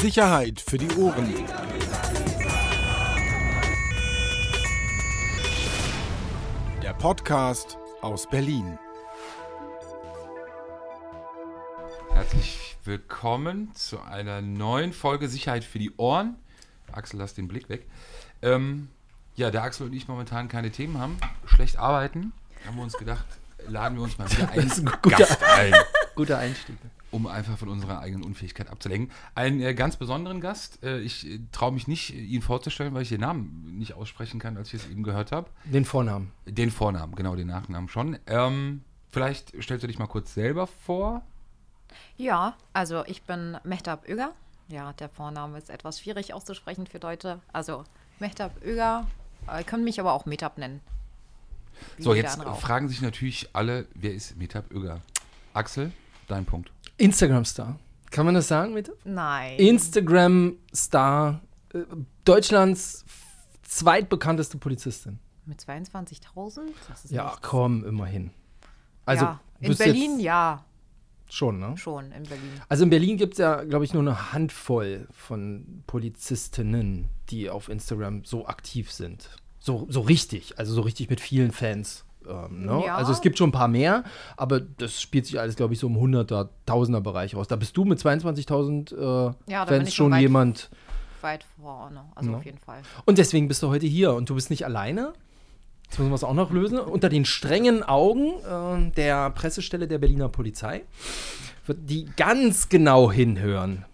Sicherheit für die Ohren. Der Podcast aus Berlin. Herzlich willkommen zu einer neuen Folge Sicherheit für die Ohren. Axel, lass den Blick weg. Ähm, ja, der Axel und ich momentan keine Themen haben, schlecht arbeiten, haben wir uns gedacht, laden wir uns mal wieder einen Gast ein, Guter Einstieg. Um einfach von unserer eigenen Unfähigkeit abzulenken. Einen äh, ganz besonderen Gast. Äh, ich äh, traue mich nicht, äh, ihn vorzustellen, weil ich den Namen nicht aussprechen kann, als ich es eben gehört habe. Den Vornamen. Den Vornamen, genau, den Nachnamen schon. Ähm, vielleicht stellst du dich mal kurz selber vor. Ja, also ich bin Mehtab Öger. Ja, der Vorname ist etwas schwierig auszusprechen für Deutsche. Also Mehtab Öger, äh, können mich aber auch Metab nennen. Wie So, jetzt fragen sich natürlich alle, wer ist Metab Öger? Axel, dein Punkt. Instagram-Star. Kann man das sagen, bitte? Nein. Instagram-Star. Äh, Deutschlands zweitbekannteste Polizistin. Mit 22.000? Das ist Ja, nichts. komm, immerhin. Also, ja. In Berlin jetzt ja, Schon, ne? schon in Berlin. Also in Berlin gibt es ja, glaube ich, nur eine Handvoll von Polizistinnen, die auf Instagram so aktiv sind. So, so richtig, also so richtig mit vielen Fans. Ähm, ne? Ja. Also es gibt schon ein paar mehr, aber das spielt sich alles, glaube ich, so im 100er, 1000er Bereich aus. Da bist du mit 22.000 äh, Ja, Fans schon weit- jemand. Weit vorne, also Ja. auf jeden Fall. Und deswegen bist du heute hier und du bist nicht alleine. Jetzt müssen wir es auch noch lösen. Unter den strengen Augen äh, der Pressestelle der Berliner Polizei, wird die ganz genau hinhören.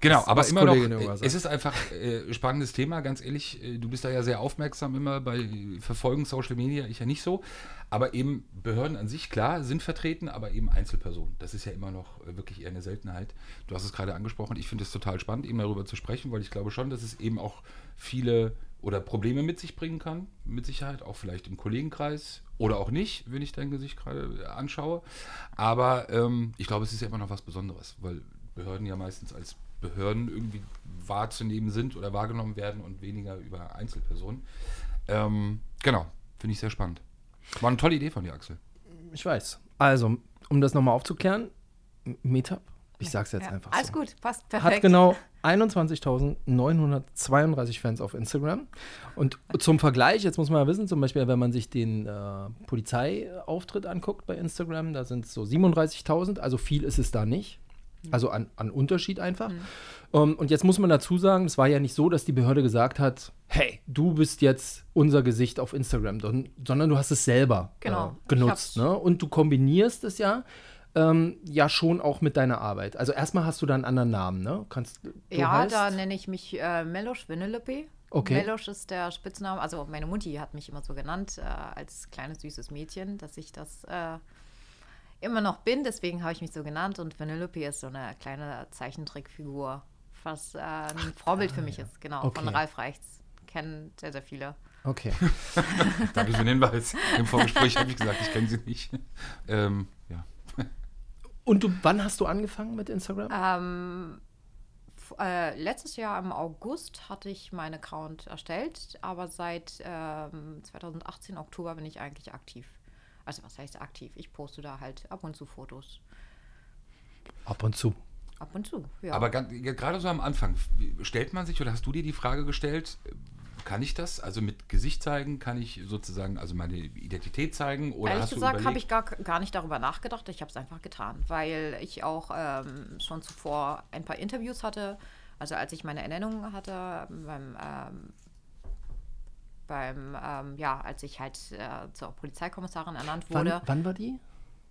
Genau, aber immer noch, Kollegin äh, es ist einfach äh, spannendes Thema, ganz ehrlich. Äh, du bist da ja sehr aufmerksam immer bei Verfolgen Social Media, ich ja nicht so. Aber eben Behörden an sich, klar, sind vertreten, aber eben Einzelpersonen. Das ist ja immer noch äh, wirklich eher eine Seltenheit. Du hast es gerade angesprochen. Ich finde es total spannend, eben darüber zu sprechen, weil ich glaube schon, dass es eben auch viele oder Probleme mit sich bringen kann, mit Sicherheit, auch vielleicht im Kollegenkreis oder auch nicht, wenn ich dein Gesicht gerade anschaue. Aber ähm, ich glaube, es ist ja immer noch was Besonderes, weil Behörden ja meistens als Behörden irgendwie wahrzunehmen sind oder wahrgenommen werden und weniger über Einzelpersonen. Ähm, genau, finde ich sehr spannend. War eine tolle Idee von dir, Axel. Ich weiß. Also, um das nochmal aufzuklären, Meetup, ich sag's jetzt Ja, einfach alles so, gut, passt perfekt. hat genau 21.932 Fans auf Instagram. Und zum Vergleich, jetzt muss man ja wissen, zum Beispiel, wenn man sich den äh, Polizeiauftritt anguckt bei Instagram, da sind es so 37.000, also viel ist es da nicht. Also an, an Unterschied einfach. Ähm, und jetzt muss man dazu sagen, es war ja nicht so, dass die Behörde gesagt hat, hey, du bist jetzt unser Gesicht auf Instagram, sondern du hast es selber Genau. äh, genutzt. Ne? Und du kombinierst es ja ähm, ja schon auch mit deiner Arbeit. Also erstmal hast du da einen anderen Namen, ne? Kannst, du Ja, heißt, da nenne ich mich äh, Melosch Winnelepe. Okay. Melosch ist der Spitzname. Also meine Mutti hat mich immer so genannt, äh, als kleines süßes Mädchen, dass ich das äh, immer noch bin. Deswegen habe ich mich so genannt. Und Vanellope ist so eine kleine Zeichentrickfigur, was äh, ein Vorbild für mich ist. Genau, ah, Okay. von Ralf Reichts. Kennen sehr, sehr viele. Okay. Danke für den Hinweis. Im Vorgespräch habe ich gesagt, ich kenne sie nicht. Ähm, ja. Und du, wann hast du angefangen mit Instagram? Ähm, äh, letztes Jahr im August hatte ich meinen Account erstellt, aber seit ähm, 2018 Oktober bin ich eigentlich aktiv. Also was heißt aktiv? Ich poste da halt ab und zu Fotos. Ab und zu. Ab und zu, ja. Aber gerade so am Anfang, stellt man sich oder hast du dir die Frage gestellt, kann ich das? Also mit Gesicht zeigen, kann ich sozusagen also meine Identität zeigen? Oder Ehrlich hast gesagt habe ich gar, gar nicht darüber nachgedacht. Ich habe es einfach getan, weil ich auch ähm, schon zuvor ein paar Interviews hatte. Also als ich meine Ernennung hatte beim, ähm, beim ähm, ja, als ich halt äh, zur Polizeikommissarin ernannt Wann, wurde. wann war die?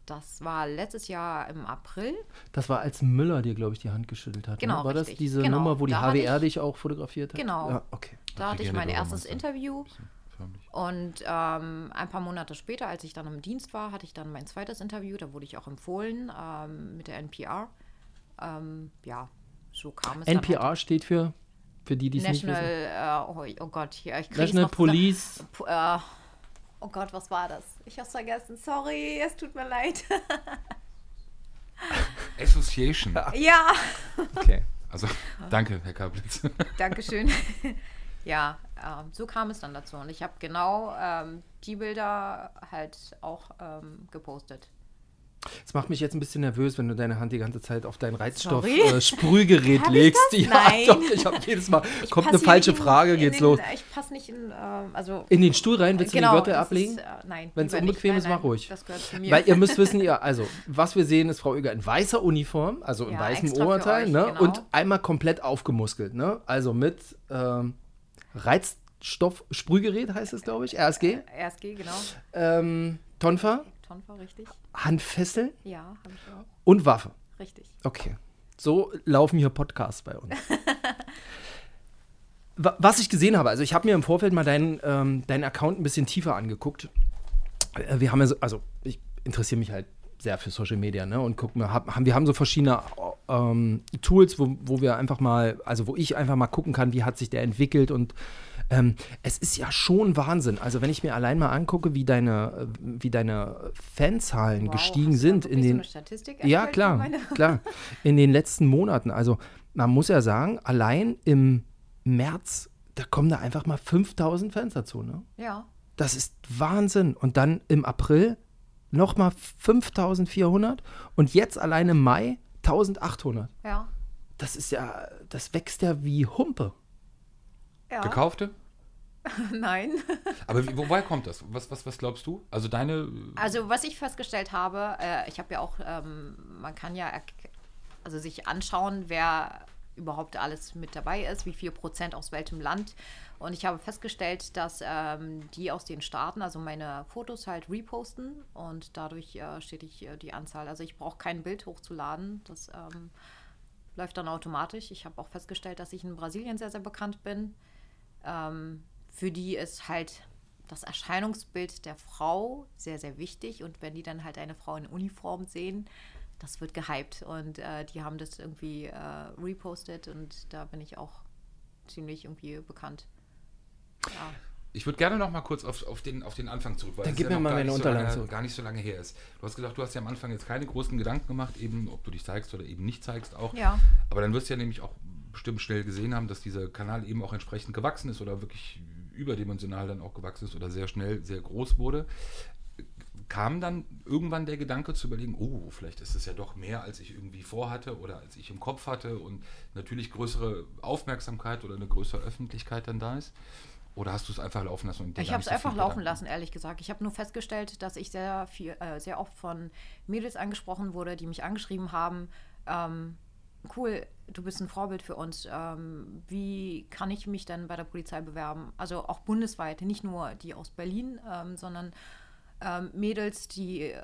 Das war letztes Jahr im April. Das war, als Müller dir, glaube ich, die Hand geschüttelt hat. Genau, ne? War das richtig. diese Genau. Nummer, wo die Da HWR ich- dich auch fotografiert hat? Genau. Ja, okay. Da hatte ich mein erstes. Interview. Und ähm, ein paar Monate später, als ich dann im Dienst war, hatte ich dann mein zweites Interview. Da wurde ich auch empfohlen ähm, mit der NPR. Ähm, ja, so kam es dann NPR Halt. steht für, für die, die es nicht National, wissen. äh, oh, oh Gott, hier, ich krieg's National. Police. P äh, oh Gott, was war das? Ich hab's vergessen. Sorry, es tut mir leid. Association. ja, Okay. Also, danke, Herr Kablitz. Dankeschön. ja, ähm, so kam es dann dazu. Und ich habe genau ähm, die Bilder halt auch ähm, gepostet. Das macht mich jetzt ein bisschen nervös, wenn du deine Hand die ganze Zeit auf dein? Reizstoff-Sprühgerät ich legst. Ja, Nein. doch, ich habe jedes Mal, Ich kommt eine falsche in- Frage, in geht's den, los. Ich passe nicht in, ähm, also In den Stuhl rein, willst du genau, die Wörter das ablegen? Ist, äh, nein, lieber nicht. unbequem ist, Nein, mach nein, ruhig. Das gehört zu mir. Weil ihr müsst wissen, ihr, also, was wir sehen, ist Frau Üger in weißer Uniform, also in Ja, weißem Oberteil, euch, ne? genau. Und einmal komplett aufgemuskelt, ne? Also mit ähm, Reizstoff-Sprühgerät heißt es, glaube ich, RSG. RSG, genau. Ähm, Tonfa, Tonfa, richtig. Handfessel Ja, habe ich auch. und Waffe. Richtig. Okay. So laufen hier Podcasts bei uns. Wa- Was ich gesehen habe, also ich habe mir im Vorfeld mal deinen, ähm, deinen Account ein bisschen tiefer angeguckt. Äh, Wir haben ja so, also ich interessiere mich halt sehr für Social Media, ne? Und guck mal, hab, haben, wir haben so verschiedene ähm, Tools, wo, wo wir einfach mal, also wo ich einfach mal gucken kann, wie hat sich der entwickelt und ähm, es ist ja schon Wahnsinn. Also wenn ich mir allein mal angucke, wie deine, äh, wie deine Fanzahlen Wow, gestiegen sind in so den eine Statistik ja, klar, klar. In den letzten Monaten. Also, man muss ja sagen, allein im März, da kommen da einfach mal 5000 Fans dazu, ne? Ja. Das ist Wahnsinn. Und dann im April nochmal 5400 und jetzt allein im Mai 1800. Ja. Das ist ja, das wächst ja wie Humpe. Ja. Gekaufte? Nein. Aber wie, woher kommt das? Was, was, was glaubst du? Also deine. Also was ich festgestellt habe, äh, ich habe ja auch, ähm, man kann ja also sich anschauen, wer überhaupt alles mit dabei ist, wie viel Prozent aus welchem Land. Und ich habe festgestellt, dass ähm, die aus den Staaten, also meine Fotos halt reposten und dadurch äh, stetig äh, die Anzahl. Also ich brauche kein Bild hochzuladen. Das ähm, läuft dann automatisch. Ich habe auch festgestellt, dass ich in Brasilien sehr, sehr bekannt bin. Ähm, für die ist halt das Erscheinungsbild der Frau sehr, sehr wichtig. Und wenn die dann halt eine Frau in Uniform sehen, das wird gehypt. Und äh, die haben das irgendwie äh, repostet und da bin ich auch ziemlich irgendwie bekannt. Ja. Ich würde gerne noch mal kurz auf, auf, den, auf den Anfang zurück, weil Dann gib mir noch mal gar meine nicht so Unterlagen lange, zurück. gar nicht so lange her ist. Du hast gesagt, du hast ja am Anfang jetzt keine großen Gedanken gemacht, eben ob du dich zeigst oder eben nicht zeigst auch. Ja. Aber dann wirst du ja nämlich auch bestimmt schnell gesehen haben, dass dieser Kanal eben auch entsprechend gewachsen ist oder wirklich überdimensional dann auch gewachsen ist oder sehr schnell sehr groß wurde. Kam dann irgendwann der Gedanke zu überlegen, oh, vielleicht ist es ja doch mehr, als ich irgendwie vorhatte oder als ich im Kopf hatte und natürlich größere Aufmerksamkeit oder eine größere Öffentlichkeit dann da ist? Oder hast du es einfach laufen lassen? Ich habe es einfach laufen Gedanken? lassen, ehrlich gesagt. Ich habe nur festgestellt, dass ich sehr viel, äh, sehr oft von Mädels angesprochen wurde, die mich angeschrieben haben. Ähm, cool, du bist ein Vorbild für uns. Ähm, wie kann ich mich dann bei der Polizei bewerben? Also auch bundesweit, nicht nur die aus Berlin, ähm, sondern ähm, Mädels, die äh,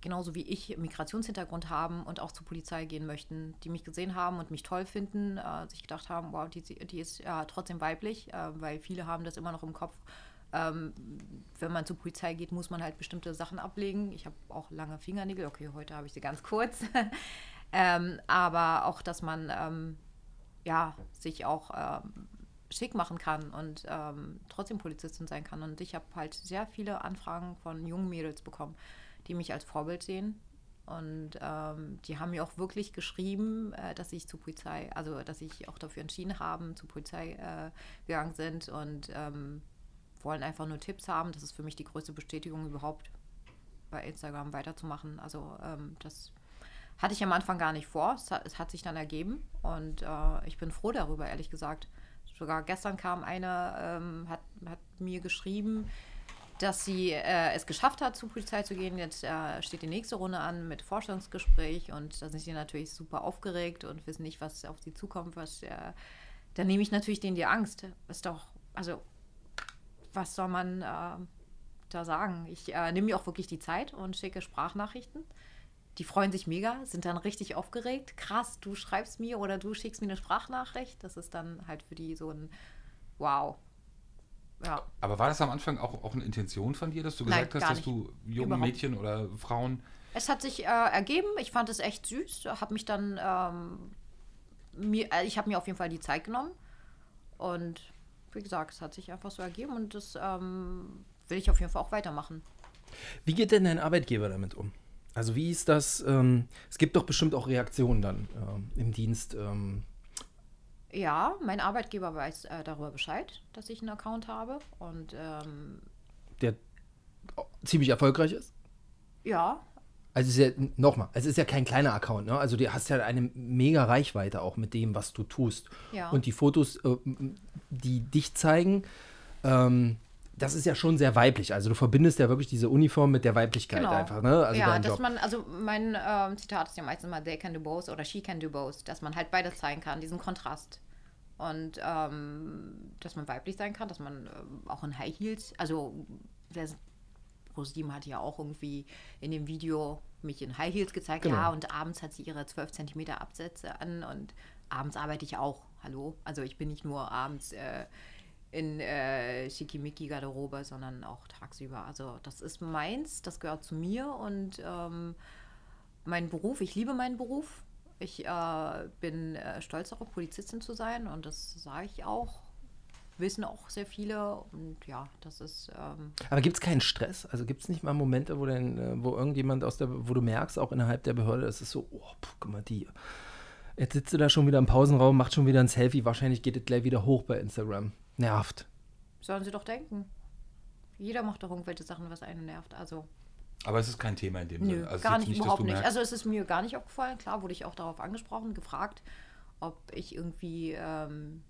genauso wie ich Migrationshintergrund haben und auch zur Polizei gehen möchten, die mich gesehen haben und mich toll finden, äh, sich gedacht haben, wow, die, die ist ja trotzdem weiblich, äh, weil viele haben das immer noch im Kopf. Ähm, wenn man zur Polizei geht, muss man halt bestimmte Sachen ablegen. Ich habe auch lange Fingernägel, okay, heute habe ich sie ganz kurz. ähm, aber auch, dass man ähm, ja, sich auch ähm, schick machen kann und ähm, trotzdem Polizistin sein kann. Und ich habe halt sehr viele Anfragen von jungen Mädels bekommen, die mich als Vorbild sehen. Und ähm, die haben mir auch wirklich geschrieben, äh, dass ich zur Polizei, also dass ich auch dafür entschieden habe, zur Polizei äh, gegangen sind und ähm, wollen einfach nur Tipps haben. Das ist für mich die größte Bestätigung überhaupt, bei Instagram weiterzumachen. Also ähm, das hatte ich am Anfang gar nicht vor. Es hat, es hat sich dann ergeben und äh, ich bin froh darüber, ehrlich gesagt. Sogar gestern kam eine, ähm, hat, hat mir geschrieben, dass sie äh, es geschafft hat, zur Polizei zu gehen. Jetzt äh, steht die nächste Runde an mit Vorstellungsgespräch und da sind sie natürlich super aufgeregt und wissen nicht, was auf sie zukommt. Was, äh, dann nehme ich natürlich denen die Angst. Ist doch, also, was soll man äh, da sagen? Ich äh, nehme mir auch wirklich die Zeit und schicke Sprachnachrichten. Die freuen sich mega, sind dann richtig aufgeregt. Krass, du schreibst mir oder du schickst mir eine Sprachnachricht. Das ist dann halt für die so ein Wow. Ja. Aber war das am Anfang auch, auch eine Intention von dir, dass du Nein, gesagt hast, gar dass nicht. du jungen Überhaupt. Mädchen oder Frauen Es hat sich äh, ergeben. Ich fand es echt süß. Habe mich dann ähm, mir, äh, ich habe mir auf jeden Fall die Zeit genommen und wie gesagt, es hat sich einfach so ergeben und das ähm, will ich auf jeden Fall auch weitermachen. Wie geht denn dein Arbeitgeber damit um? Also wie ist das? Ähm, es gibt doch bestimmt auch Reaktionen dann ähm, im Dienst. Ähm, Ja, mein Arbeitgeber weiß äh, darüber Bescheid, dass ich einen Account habe und ähm, der ziemlich erfolgreich ist. ja, Also es ist ja, nochmal, es ist ja kein kleiner Account, ne? Also du hast ja eine mega Reichweite auch mit dem, was du tust. Ja. Und die Fotos, äh, die dich zeigen, ähm, das ist ja schon sehr weiblich. Also du verbindest ja wirklich diese Uniform mit der Weiblichkeit Genau. einfach, ne? Also ja, dass man, also mein ähm, Zitat ist ja meistens mal, they can do both oder she can do both, dass man halt beides zeigen kann, diesen Kontrast. Und ähm, dass man weiblich sein kann, dass man ähm, auch in High Heels, also der ProSieben hat ja auch irgendwie in dem Video mich in High Heels gezeigt, Genau. ja, und abends hat sie ihre 12 cm Absätze an und abends arbeite ich auch, hallo? Also ich bin nicht nur abends äh, in äh, Schickimicki-Garderobe, sondern auch tagsüber. Also das ist meins, das gehört zu mir und ähm, mein Beruf, ich liebe meinen Beruf. Ich äh, bin äh, stolz darauf, Polizistin zu sein und das sage ich auch. Wissen auch sehr viele und ja, das ist ähm, Aber gibt es keinen Stress? Also gibt es nicht mal Momente, wo, denn, äh, wo irgendjemand aus der, wo du merkst, auch innerhalb der Behörde, es ist so, oh, puh, guck mal, die. Jetzt sitzt du da schon wieder im Pausenraum, macht schon wieder ein Selfie, wahrscheinlich geht es gleich wieder hoch bei Instagram. Nervt. sollen sie doch denken. Jeder macht doch irgendwelche Sachen, was einen nervt. Also Aber es ist kein Thema in dem Nö, Sinne. Also es gar ist nicht, überhaupt nicht. Also es ist mir gar nicht aufgefallen. Klar wurde ich auch darauf angesprochen, gefragt, ob ich irgendwie ähm,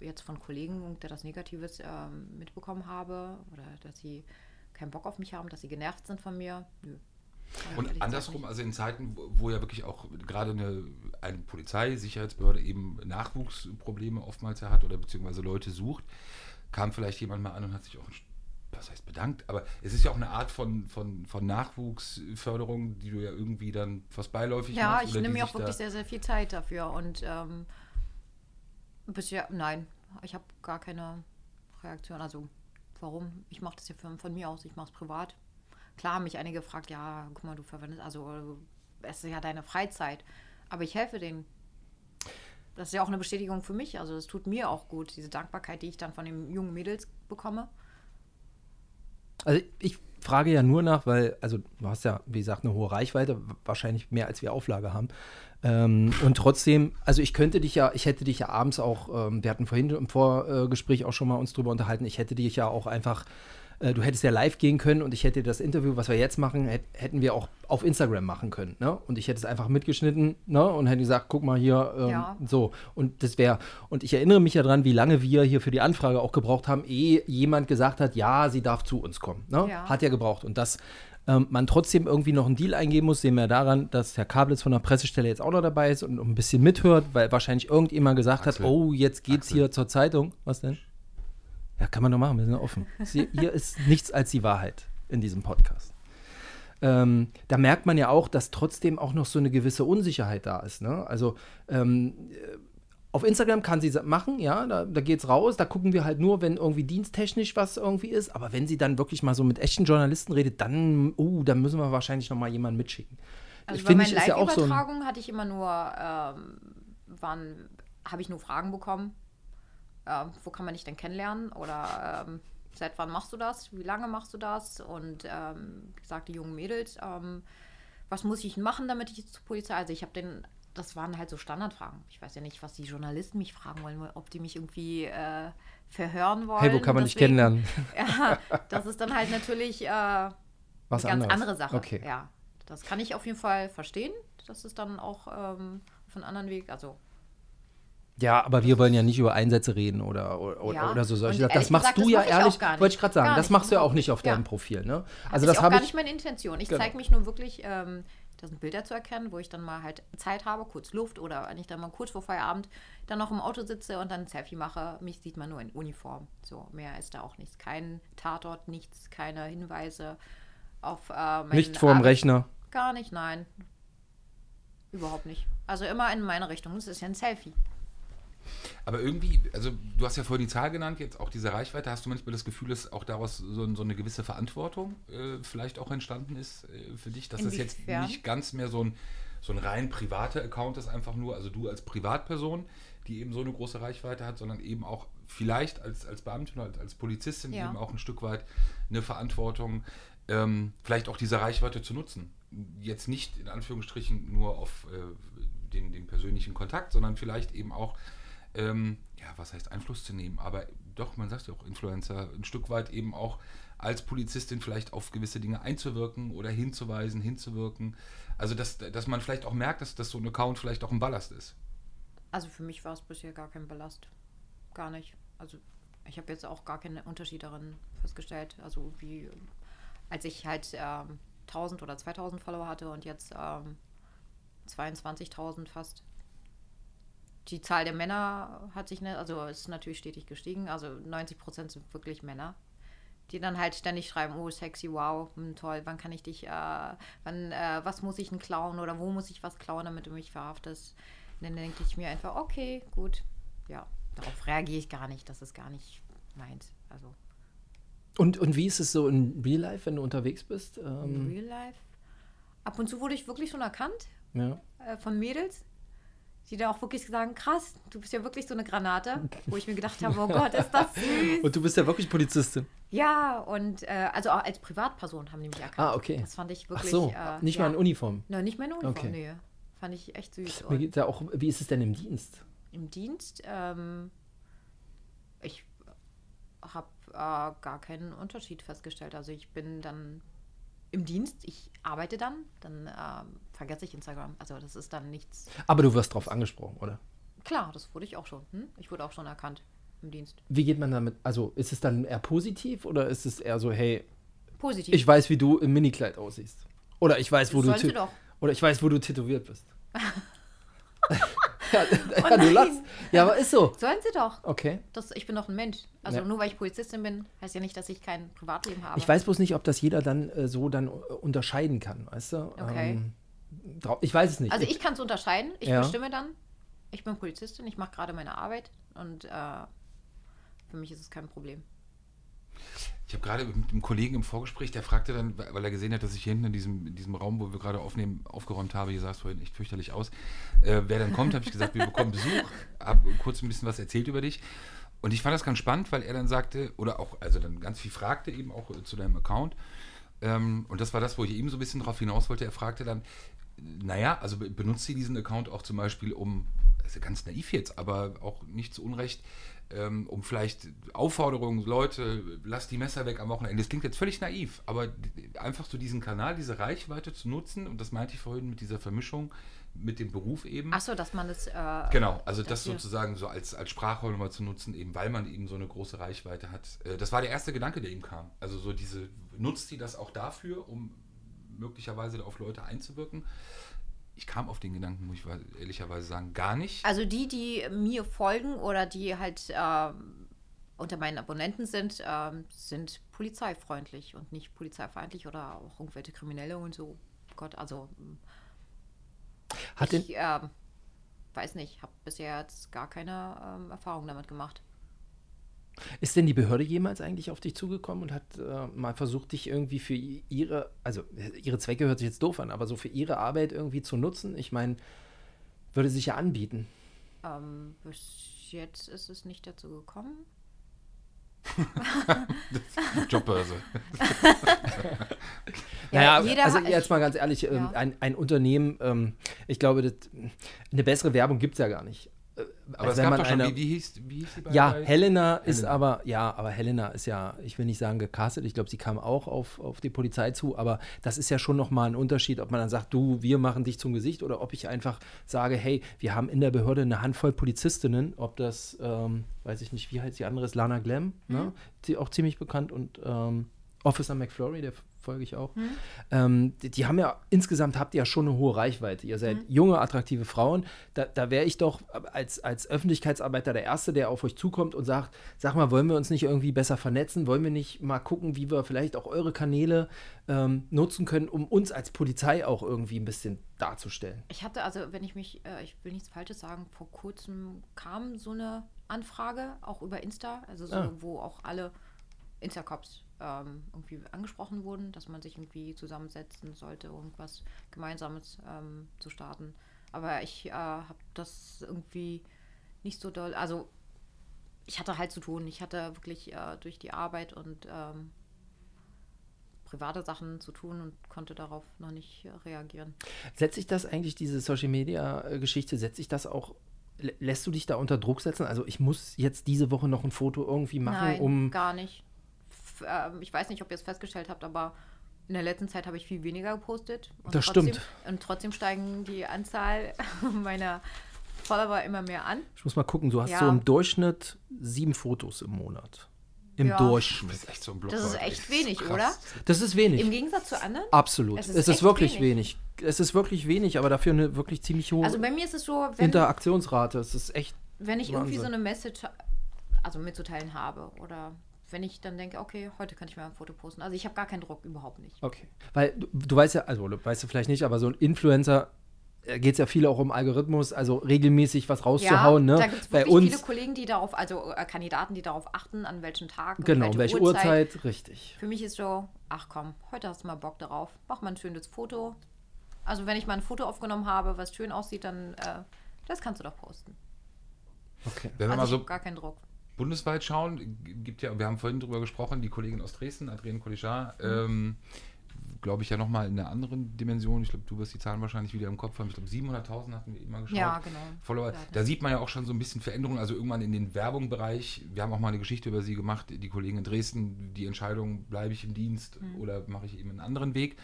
jetzt von Kollegen etwas Negatives ähm, mitbekommen habe oder dass sie keinen Bock auf mich haben, dass sie genervt sind von mir. Nö. Ich Und andersrum, also in Zeiten, wo- ja wirklich auch gerade eine, eine Polizei, Sicherheitsbehörde eben Nachwuchsprobleme oftmals ja hat oder beziehungsweise Leute sucht, kam vielleicht jemand mal an und hat sich auch, was heißt bedankt, aber es ist ja auch eine Art von, von, von Nachwuchsförderung, die du ja irgendwie dann fast beiläufig Ja, machst. ich oder nehme mir auch wirklich sehr, sehr viel Zeit dafür und ähm, bisher, nein, ich habe gar keine Reaktion. Also warum? Ich mache das ja von, von mir aus, ich mache es privat. Klar haben mich einige gefragt, ja, guck mal, du verwendest, also es ist ja deine Freizeit, aber ich helfe denen. Das ist ja auch eine Bestätigung für mich, also das tut mir auch gut, diese Dankbarkeit, die ich dann von den jungen Mädels bekomme. Also ich frage ja nur nach, weil, also du hast ja, wie gesagt, eine hohe Reichweite, wahrscheinlich mehr als wir Auflage haben. Ähm, und trotzdem, also ich könnte dich ja, ich hätte dich ja abends auch, ähm, wir hatten vorhin im Vorgespräch auch schon mal uns drüber unterhalten, ich hätte dich ja auch einfach, äh, du hättest ja live gehen können und ich hätte das Interview, was wir jetzt machen, hätt, hätten wir auch auf Instagram machen können. Ne? Und ich hätte es einfach mitgeschnitten ne? und hätte gesagt, guck mal hier, ähm, Ja. so. Und das wäre, und ich erinnere mich ja dran, wie lange wir hier für die Anfrage auch gebraucht haben, ehe jemand gesagt hat, ja, sie darf zu uns kommen. Ne? Ja. Hat ja gebraucht. Und dass ähm, man trotzdem irgendwie noch einen Deal eingeben muss, sehen wir daran, dass Herr Kablitz von der Pressestelle jetzt auch noch dabei ist und noch ein bisschen mithört, weil wahrscheinlich irgendjemand gesagt Axel. hat, oh, jetzt geht's Axel. hier zur Zeitung. Was denn? Ja, kann man doch machen, wir sind ja offen. Sie, hier ist nichts als die Wahrheit in diesem Podcast. Ähm, da merkt man ja auch, dass trotzdem auch noch so eine gewisse Unsicherheit da ist. Ne? Also ähm, äh, auf Instagram kann sie machen, ja, da, da geht's raus, da gucken wir halt nur, wenn irgendwie diensttechnisch was irgendwie ist, aber wenn sie dann wirklich mal so mit echten Journalisten redet, dann, uh, dann müssen wir wahrscheinlich noch mal jemanden mitschicken. Also Ich bei meinen ist ja so Live-Übertragungen hatte ich immer nur, ähm, waren, habe ich nur Fragen bekommen. Ähm, wo kann man dich denn kennenlernen? Oder ähm, seit wann machst du das? Wie lange machst du das? Und ähm, wie gesagt, die jungen Mädels, ähm, was muss ich machen, damit ich jetzt zur Polizei? Also ich habe den, das waren halt so Standardfragen. Ich weiß ja nicht, was die Journalisten mich fragen wollen, ob die mich irgendwie äh, verhören wollen. hey, wo kann man dich kennenlernen? Ja, das ist dann halt natürlich äh, eine ganz anderes. andere Sache. Okay. Ja, das kann ich auf jeden Fall verstehen. Das ist dann auch ähm, auf anderen Weg. Also Ja, aber wir wollen ja nicht über Einsätze reden oder, oder, Ja, oder so solche Sachen. Das machst gesagt, du das ja mach ehrlich, gar wollte ich gerade sagen, Gar das machst du ja auch nicht auf Ja. deinem Profil, ne? also das das habe gar ich, nicht meine Intention. Ich Genau. zeige mich nur wirklich, ähm, das sind Bilder zu erkennen, wo ich dann mal halt Zeit habe, kurz Luft oder wenn ich dann mal kurz vor Feierabend dann noch im Auto sitze und dann ein Selfie mache. Mich sieht man nur in Uniform. So, mehr ist da auch nichts. Kein Tatort, nichts, keine Hinweise auf äh, meinen nicht vorm Arbeit- Rechner. Gar nicht, nein. Überhaupt nicht. Also immer in meine Richtung. Das ist ja ein Selfie. Aber irgendwie, also du hast ja vorhin die Zahl genannt, jetzt auch diese Reichweite, hast du manchmal das Gefühl, dass auch daraus so, so eine gewisse Verantwortung äh, vielleicht auch entstanden ist äh, für dich, dass das jetzt nicht ganz mehr so ein, so ein rein privater Account ist, einfach nur, also du als Privatperson, die eben so eine große Reichweite hat, sondern eben auch vielleicht als, als Beamtin oder als, als Polizistin Ja. eben auch ein Stück weit eine Verantwortung, ähm, vielleicht auch diese Reichweite zu nutzen. Jetzt nicht in Anführungsstrichen nur auf äh, den, den persönlichen Kontakt, sondern vielleicht eben auch ähm, ja, was heißt Einfluss zu nehmen, aber doch, man sagt ja auch Influencer, ein Stück weit eben auch als Polizistin vielleicht auf gewisse Dinge einzuwirken oder hinzuweisen, hinzuwirken. Also, dass, dass man vielleicht auch merkt, dass, dass so ein Account vielleicht auch ein Ballast ist. Also für mich war es bisher gar kein Ballast. Gar nicht. Also ich habe jetzt auch gar keinen Unterschied darin festgestellt. Also wie als ich halt ähm, 1000 oder 2000 Follower hatte und jetzt ähm, 22.000 fast. Die Zahl der Männer hat sich, ne, also ist natürlich stetig gestiegen. Also 90 Prozent sind wirklich Männer, die dann halt ständig schreiben, oh sexy, wow, hm, toll, wann kann ich dich, äh, wann, äh, was muss ich denn klauen oder wo muss ich was klauen, damit du mich verhaftest. Und dann denke ich mir einfach, okay, gut, ja, darauf reagiere ich gar nicht, das ist gar nicht meins. Also Und, und wie ist es so in Real Life, wenn du unterwegs bist? in Ähm, Real Life. Ab und zu wurde ich wirklich schon erkannt ja. äh, von Mädels, die da auch wirklich sagen, krass, du bist ja wirklich so eine Granate, wo ich mir gedacht habe, oh Gott, ist das süß. Und du bist ja wirklich Polizistin. Ja, und äh, also auch als Privatperson haben die mich erkannt. Ah, okay. Das fand ich Ach wirklich. so, äh, nicht ja. mal in Uniform. Ne, nicht mehr in Uniform, Okay. nee. Fand ich echt süß. Mir Und geht's ja auch, wie ist es denn im Dienst? im Dienst, ähm, ich habe äh, gar keinen Unterschied festgestellt. Also ich bin dann im Dienst, ich arbeite dann, dann ähm, vergesse ich Instagram. Also das ist dann nichts. Aber du wirst drauf angesprochen, oder? Klar, das wurde ich auch schon. Hm? Ich wurde auch schon erkannt im Dienst. Wie geht man damit? Also ist es dann eher positiv oder ist es eher so, hey, Positiv. ich weiß, wie du im Minikleid aussiehst? Oder ich weiß, wo du sie tä- doch. oder ich weiß, wo du tätowiert bist. ja, ja, Oh du lachst. Ja, aber ist so. Sollen sie doch. Okay. Das, ich bin doch ein Mensch. Also Ja. nur weil ich Polizistin bin, heißt ja nicht, dass ich kein Privatleben habe. Ich weiß bloß nicht, ob das jeder dann äh, so dann äh, unterscheiden kann, weißt du? Okay. Ähm, ich weiß es nicht. Also ich kann es unterscheiden. Ich Ja. bestimme dann. Ich bin Polizistin, ich mache gerade meine Arbeit und äh, für mich ist es kein Problem. Ich habe gerade mit einem Kollegen im Vorgespräch, der fragte dann, weil er gesehen hat, dass ich hier hinten in diesem, in diesem Raum, wo wir gerade aufnehmen, aufgeräumt habe, hier sah es vorhin echt fürchterlich aus. Äh, wer dann kommt, habe ich gesagt, wir bekommen Besuch, habe kurz ein bisschen was erzählt über dich. Und ich fand das ganz spannend, weil er dann sagte, oder auch, also dann ganz viel fragte eben auch äh, zu deinem Account. Ähm, und das war das, wo ich eben so ein bisschen drauf hinaus wollte. Er fragte dann, naja, also be- benutzt sie diesen Account auch zum Beispiel, um, ja ganz naiv jetzt, aber auch nicht zu Unrecht, ähm, um vielleicht Aufforderungen, Leute, lasst die Messer weg am Wochenende. Das klingt jetzt völlig naiv, aber einfach so diesen Kanal, diese Reichweite zu nutzen, und das meinte ich vorhin mit dieser Vermischung mit dem Beruf eben. Achso, dass man es. Äh, Genau, also das sozusagen so als, als Sprachrohr mal zu nutzen, eben weil man eben so eine große Reichweite hat. Äh, Das war der erste Gedanke, der ihm kam. Also so diese, nutzt sie das auch dafür, um möglicherweise auf Leute einzuwirken? Ich kam auf den Gedanken, muss ich ehrlicherweise sagen, gar nicht. Also die, die mir folgen oder die halt ähm, unter meinen Abonnenten sind, ähm, sind polizeifreundlich und nicht polizeifeindlich oder auch irgendwelche Kriminelle und so. Gott, also Hat den, ich ähm, weiß nicht, habe bisher jetzt gar keine ähm, Erfahrung damit gemacht. Ist denn die Behörde jemals eigentlich auf dich zugekommen und hat äh, mal versucht, dich irgendwie für ihre, also ihre Zwecke hört sich jetzt doof an, aber so für ihre Arbeit irgendwie zu nutzen? Ich meine, würde sich ja anbieten. Ähm, bis jetzt ist es nicht dazu gekommen. Jobbörse. Naja, jeder also jetzt mal ganz ehrlich, ähm, Ja. ein, ein Unternehmen, ähm, ich glaube, das, eine bessere Werbung gibt es ja gar nicht. Aber als es wenn man schon, eine- wie, wie, hieß, wie hieß die bei Ja, bei- Helena ist Helena. aber, ja, aber Helena ist ja, ich will nicht sagen gecastet, ich glaube, sie kam auch auf, auf die Polizei zu, aber das ist ja schon nochmal ein Unterschied, ob man dann sagt, du, wir machen dich zum Gesicht oder ob ich einfach sage, hey, wir haben in der Behörde eine Handvoll Polizistinnen, ob das, ähm, weiß ich nicht, wie heißt die andere, ist Lana Glam, ne? Die auch ziemlich bekannt und ähm, Officer McFlurry, der folge ich auch. Ähm, die, die haben ja, insgesamt habt ihr ja schon eine hohe Reichweite. Ihr seid junge, attraktive Frauen. Da, da wäre ich doch als, als Öffentlichkeitsarbeiter der Erste, der auf euch zukommt und sagt, sag mal, wollen wir uns nicht irgendwie besser vernetzen? Wollen wir nicht mal gucken, wie wir vielleicht auch eure Kanäle ähm, nutzen können, um uns als Polizei auch irgendwie ein bisschen darzustellen? Ich hatte also, wenn ich mich, äh, ich will nichts Falsches sagen, vor kurzem kam so eine Anfrage, auch über Insta, also so, Ah. wo auch alle Instacops ähm, irgendwie angesprochen wurden, dass man sich irgendwie zusammensetzen sollte, irgendwas Gemeinsames ähm, zu starten. Aber ich äh, habe das irgendwie nicht so doll, also ich hatte halt zu tun. Ich hatte wirklich äh, durch die Arbeit und ähm, private Sachen zu tun und konnte darauf noch nicht äh, reagieren. Setzt sich das eigentlich, diese Social Media äh, Geschichte, setzt sich das auch lä- lässt du dich da unter Druck setzen? Also ich muss jetzt diese Woche noch ein Foto irgendwie machen, Nein, um. gar nicht. Ähm, ich weiß nicht, ob ihr es festgestellt habt, aber in der letzten Zeit habe ich viel weniger gepostet. Und Das trotzdem, stimmt. Und trotzdem steigen die Anzahl meiner Follower immer mehr an. Ich muss mal gucken, du hast Ja. so im Durchschnitt sieben Fotos im Monat. Im Ja. Du Durchschnitt. bist echt so ein Blog. Das ist echt wenig, krass. oder? Das ist wenig. Im Gegensatz zu anderen. Absolut. Es Es ist ist, echt wirklich wenig. wenig. Es ist wirklich wenig, aber dafür eine wirklich ziemlich hohe Also bei mir ist es so, wenn, Interaktionsrate. Es ist echt. wenn ich irgendwie so Wahnsinn. eine Message also mitzuteilen habe oder wenn ich dann denke, okay, heute kann ich mal ein Foto posten. Also ich habe gar keinen Druck, überhaupt nicht. Okay. Weil du, du weißt ja, also du weißt du vielleicht nicht, aber so ein Influencer geht es ja viel auch um Algorithmus, also regelmäßig was rauszuhauen. ne? da gibt es Bei uns, viele Kollegen, die darauf, also äh, Kandidaten, die darauf achten, an welchem Tag und genau, welche Uhrzeit, richtig. Für mich ist so, ach komm, heute hast du mal Bock darauf, mach mal ein schönes Foto. Also wenn ich mal ein Foto aufgenommen habe, was schön aussieht, dann äh, das kannst du doch posten. Okay. Wenn wir Also mal ich so hab gar keinen Druck. Bundesweit schauen, gibt ja, wir haben vorhin drüber gesprochen, die Kollegin aus Dresden, Adrienne Kolischar, Mhm. ähm, glaube ich ja nochmal in einer anderen Dimension. Ich glaube, du wirst die Zahlen wahrscheinlich wieder im Kopf haben. Ich glaube, 700.000 hatten wir eben mal geschaut. Ja, genau. Follower. Da sieht man ja auch schon so ein bisschen Veränderungen, also irgendwann in den Werbungbereich. Wir haben auch mal eine Geschichte über sie gemacht, die Kollegin in Dresden, die Entscheidung, bleibe ich im Dienst Mhm. oder mache ich eben einen anderen Weg.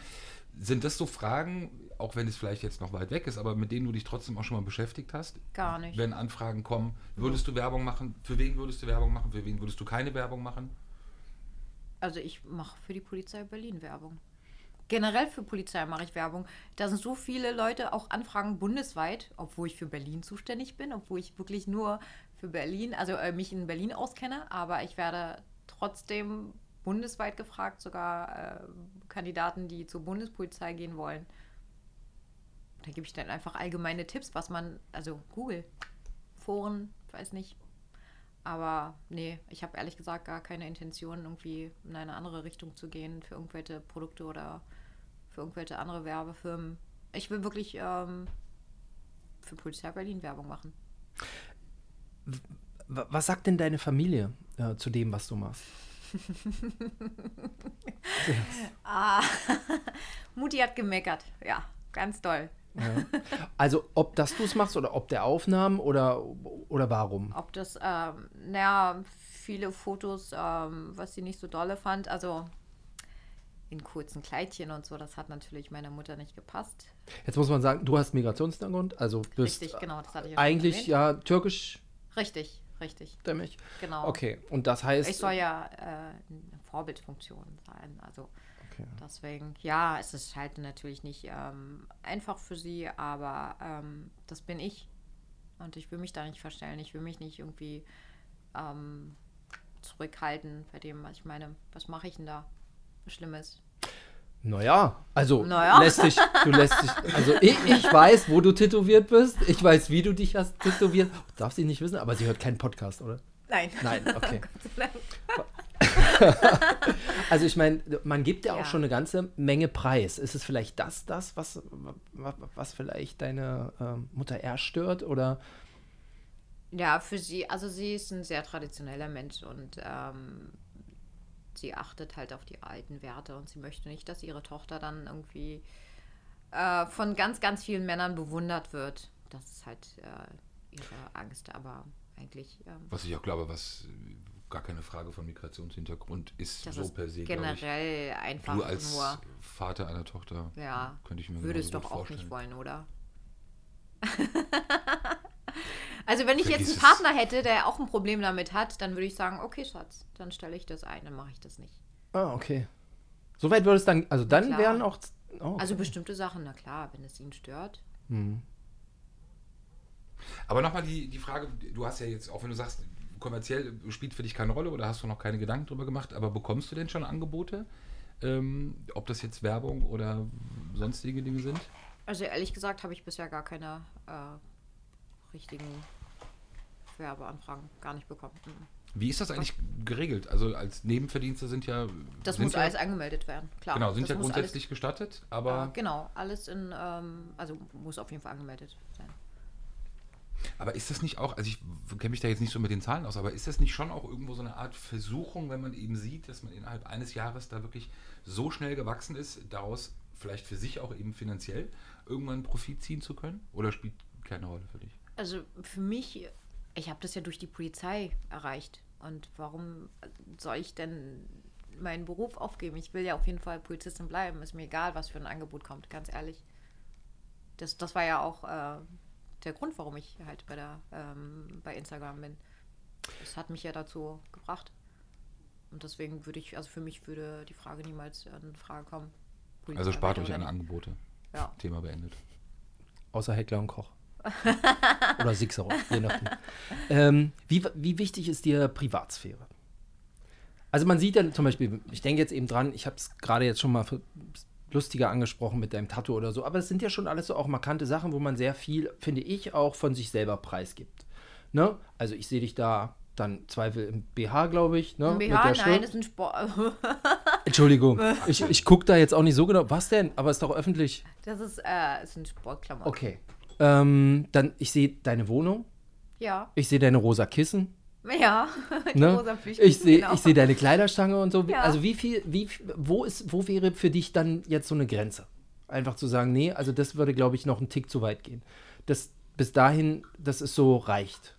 Sind das so Fragen, auch wenn es vielleicht jetzt noch weit weg ist, aber mit denen du dich trotzdem auch schon mal beschäftigt hast? Gar nicht. Wenn Anfragen kommen, würdest du Werbung machen? Für wen würdest du Werbung machen? Für wen würdest du keine Werbung machen? Also ich mache für die Polizei Berlin Werbung. Generell für Polizei mache ich Werbung. Da sind so viele Leute auch Anfragen bundesweit, obwohl ich für Berlin zuständig bin, obwohl ich wirklich nur für Berlin, also äh, mich in Berlin auskenne, aber ich werde trotzdem bundesweit gefragt, sogar äh, Kandidaten, die zur Bundespolizei gehen wollen. Da gebe ich dann einfach allgemeine Tipps, was man, also Google, Foren, weiß nicht. Aber nee, ich habe ehrlich gesagt gar keine Intention, irgendwie in eine andere Richtung zu gehen für irgendwelche Produkte oder für irgendwelche andere Werbefirmen. Ich will wirklich ähm, für Polizei Berlin Werbung machen. Wa- Was sagt denn deine Familie äh, zu dem, was du machst? Ah, Mutti hat gemeckert. Ja, ganz toll. Also, ob das du es machst oder ob der Aufnahmen oder, oder warum? Ob das, ähm, naja, viele Fotos, ähm, was sie nicht so dolle fand, also in kurzen Kleidchen und so, das hat natürlich meiner Mutter nicht gepasst. Jetzt muss man sagen, du hast Migrationshintergrund, also bist Richtig, genau, das hatte ich eigentlich ja türkisch Richtig, richtig, stämmig. genau. Okay, und das heißt. Ich soll ja äh, eine Vorbildfunktion sein. Also Okay. deswegen, ja, es ist halt natürlich nicht ähm, einfach für sie, aber ähm, das bin ich. Und ich will mich da nicht verstellen. Ich will mich nicht irgendwie ähm, zurückhalten bei dem, was ich meine. Was mache ich denn da? Schlimmes. Naja, also Naja. lässt dich, du lässt dich, also ich, ich weiß, wo du tätowiert bist, ich weiß, wie du dich hast tätowiert. Darf sie nicht wissen, aber sie hört keinen Podcast, oder? Nein. Nein, okay. Also ich meine, man gibt ja, Ja. auch schon eine ganze Menge Preis. Ist es vielleicht das, das, was, was, was vielleicht deine ähm, Mutter eher stört? Oder Ja, für sie, also sie ist ein sehr traditioneller Mensch und ähm, sie achtet halt auf die alten Werte und sie möchte nicht, dass ihre Tochter dann irgendwie äh, von ganz, ganz vielen Männern bewundert wird. Das ist halt äh, ihre Angst, aber eigentlich ähm, Was ich auch glaube, was äh, gar keine Frage von Migrationshintergrund ist, das so ist per se, glaube ich. generell einfach Du als nur, Vater einer Tochter ja, könnte ich mir würdest genauso doch auch nicht vorstellen. wollen, oder? also wenn ich Vergiss jetzt es. einen Partner hätte, der auch ein Problem damit hat, dann würde ich sagen, okay, Schatz, dann stelle ich das ein, dann mache ich das nicht. Ah, okay. Soweit würde es dann, also dann Klar. wären auch. Oh, Also bestimmte Sachen, na klar, wenn es ihn stört. hm. Aber nochmal die, die Frage, du hast ja jetzt, auch wenn du sagst, kommerziell spielt für dich keine Rolle oder hast du noch keine Gedanken drüber gemacht, aber bekommst du denn schon Angebote? Ähm, ob das jetzt Werbung oder sonstige Dinge sind? Also ehrlich gesagt habe ich bisher gar keine äh, richtigen Werbeanfragen gar nicht bekommen. Mhm. Wie ist das eigentlich geregelt? Also als Nebenverdienste sind ja. Das sind muss ja, alles angemeldet werden, klar. Genau, sind das ja grundsätzlich gestattet, Alles, aber, äh, genau, alles in, ähm, also muss auf jeden Fall angemeldet sein. Aber ist das nicht auch, also ich kenne mich da jetzt nicht so mit den Zahlen aus, aber ist das nicht schon auch irgendwo so eine Art Versuchung, wenn man eben sieht, dass man innerhalb eines Jahres da wirklich so schnell gewachsen ist, daraus vielleicht für sich auch eben finanziell irgendwann Profit ziehen zu können? Oder spielt keine Rolle für dich? Also für mich, ich habe das ja durch die Polizei erreicht. Und warum soll ich denn meinen Beruf aufgeben? Ich will ja auf jeden Fall Polizistin bleiben. Ist mir egal, was für ein Angebot kommt, ganz ehrlich. Das, das war ja auch äh, der Grund, warum ich halt bei, der, ähm, bei Instagram bin. Das hat mich ja dazu gebracht. Und deswegen würde ich, also für mich würde die Frage niemals in Frage kommen. Polizei Also spart euch nicht. Angebote. Ja. Thema beendet. Außer Heckler und Koch. Oder Sixero, je nachdem. Ähm, wie, wie wichtig ist dir Privatsphäre? Also man sieht dann zum Beispiel, ich denke jetzt eben dran, ich habe es gerade jetzt schon mal für- lustiger angesprochen mit deinem Tattoo oder so, aber es sind ja schon alles so auch markante Sachen, wo man sehr viel, finde ich, auch von sich selber preisgibt. Ne? Also ich sehe dich da dann Zweifel im BH, glaube ich. Ne? Mit BH, nein, Schrift. das ist ein Sport. Entschuldigung, ich, ich gucke da jetzt auch nicht so genau. Was denn? Aber ist doch öffentlich. Das ist, äh, ist ein Sportklamotten. Okay. Ähm, dann, ich sehe deine Wohnung, Ja, ich sehe deine rosa Kissen. Ja. Ne? Ich sehe genau. ich sehe deine Kleiderstange und so. Ja. Also wie viel, wie, wo ist, wo wäre für dich dann jetzt so eine Grenze? Einfach zu sagen, nee, also das würde, glaube ich, noch einen Tick zu weit gehen. Das bis dahin, das ist so reicht.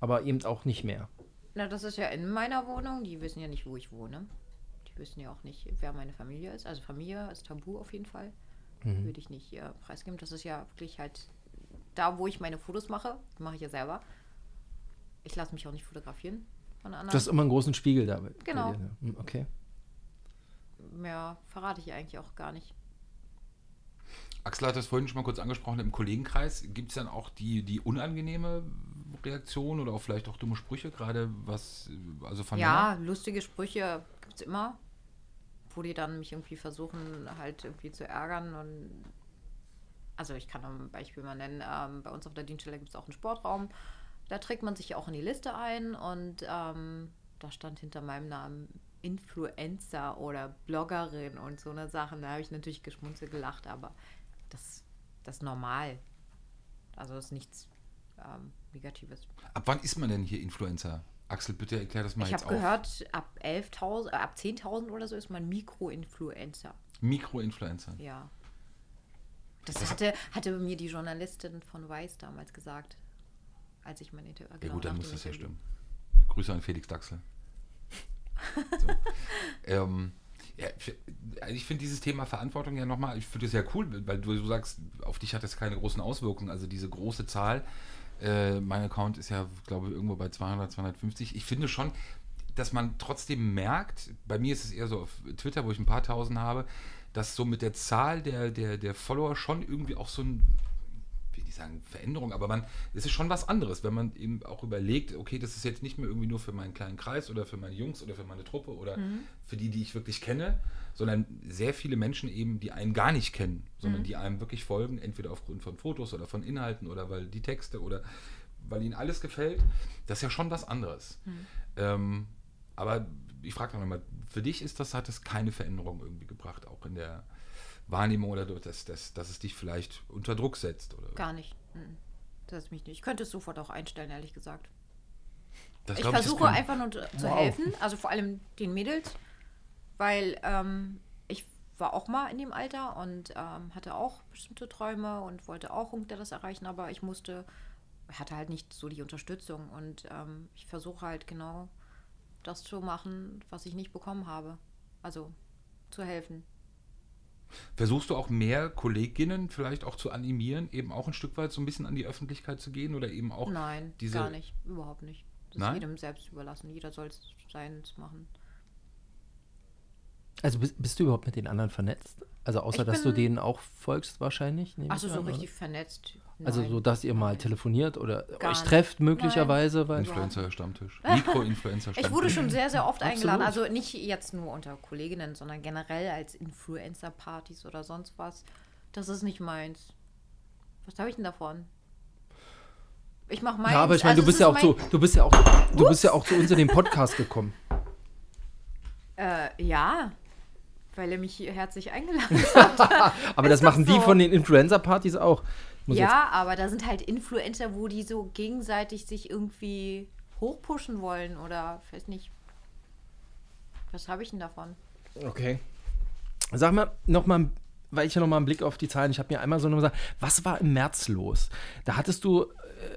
Aber eben auch nicht mehr. Na, das ist ja in meiner Wohnung. Die wissen ja nicht, wo ich wohne. Die wissen ja auch nicht, wer meine Familie ist. Also Familie ist tabu auf jeden Fall. Mhm. Würde ich nicht äh, preisgeben. Das ist ja wirklich halt da, wo ich meine Fotos mache. Mache ich ja selber. Ich lasse mich auch nicht fotografieren von anderen. Du hast immer einen großen Spiegel da. bei Genau. dir, ne? Hm, Okay. Mehr verrate ich eigentlich auch gar nicht. Axel hat das vorhin schon mal kurz angesprochen im Kollegenkreis. Gibt es dann auch die, die unangenehme Reaktion oder auch vielleicht auch dumme Sprüche, gerade was, also von Ja, Männern? lustige Sprüche gibt es immer, wo die dann mich irgendwie versuchen, halt irgendwie zu ärgern. Und also ich kann noch ein Beispiel mal nennen. Ähm, bei uns auf der Dienststelle gibt es auch einen Sportraum. Da trägt man sich ja auch in die Liste ein und ähm, da stand hinter meinem Namen Influencer oder Bloggerin und so eine Sachen. Da habe ich natürlich geschmunzelt gelacht, aber das, das ist normal. Also ist nichts ähm, Negatives. Ab wann ist man denn hier Influencer? Axel, bitte erklär das mal Ich jetzt habe auf. gehört, ab 11.000, äh, ab 10.000 oder so ist man Mikroinfluencer. Mikroinfluencer. Ja. Das hatte, hatte mir die Journalistin von Weiß damals gesagt, als ich mein Interview. Ja gut, dann muss das ja stimmen. Grüße an Felix Daxel. so. ähm, ja, also ich finde dieses Thema Verantwortung ja nochmal, ich finde es ja cool, weil du, du sagst, auf dich hat das keine großen Auswirkungen. Also diese große Zahl, äh, mein Account ist ja, glaube ich, irgendwo bei 200, 250. Ich finde schon, dass man trotzdem merkt, bei mir ist es eher so auf Twitter, wo ich ein paar tausend habe, dass so mit der Zahl der, der, der Follower schon irgendwie auch so ein, sagen Veränderung, aber man, es ist schon was anderes, wenn man eben auch überlegt, okay, das ist jetzt nicht mehr irgendwie nur für meinen kleinen Kreis oder für meine Jungs oder für meine Truppe oder für die, die ich wirklich kenne, sondern sehr viele Menschen eben, die einen gar nicht kennen, sondern die einem wirklich folgen, entweder aufgrund von Fotos oder von Inhalten oder weil die Texte oder weil ihnen alles gefällt, das ist ja schon was anderes. Ähm, aber ich frage noch mal, für dich ist das, hat das keine Veränderung irgendwie gebracht, auch in der Wahrnehmung oder dass, dass, dass es dich vielleicht unter Druck setzt? Oder? Gar nicht. Mhm. Das ist mich nicht. Ich könnte es sofort auch einstellen, ehrlich gesagt. Das Ich versuche kann- einfach nur zu Wow. helfen, also vor allem den Mädels, weil ähm, ich war auch mal in dem Alter und ähm, hatte auch bestimmte Träume und wollte auch irgendwie das erreichen, aber ich musste, hatte halt nicht so die Unterstützung und ähm, ich versuche halt genau das zu machen, was ich nicht bekommen habe. Also zu helfen. Versuchst du auch mehr Kolleginnen vielleicht auch zu animieren, eben auch ein Stück weit so ein bisschen an die Öffentlichkeit zu gehen oder eben auch Nein, diese. gar nicht. Überhaupt nicht. Das Nein? ist jedem selbst überlassen. Jeder soll es seins machen. Also bist, bist du überhaupt mit den anderen vernetzt? Also außer Ich dass du bin- denen auch folgst wahrscheinlich? Achso, so richtig oder? Also so, dass ihr mal telefoniert oder Gar euch nicht. trefft möglicherweise, weil Influencer-Stammtisch. Mikro-Influencer-Stammtisch. Ich wurde schon sehr, sehr oft eingeladen. Absolut. Also nicht jetzt nur unter Kolleginnen, sondern generell als Influencer-Partys oder sonst was. Das ist nicht meins. Was habe ich denn davon? Ich mache meins. Ja, aber ich meine, also du bist ja auch so, du bist ja auch, du bist ja auch zu uns in den Podcast gekommen. Äh, ja, weil er mich hier herzlich eingeladen hat. Aber Ist das machen die so. von den Influencer-Partys auch. Muss ja, aber da sind halt Influencer, wo die so gegenseitig sich irgendwie hochpushen wollen oder weiß nicht. Was habe ich denn davon? Okay. Sag mal, nochmal, weil ich ja nochmal einen Blick auf die Zahlen, ich habe mir einmal so gesagt, was war im März los? Da hattest du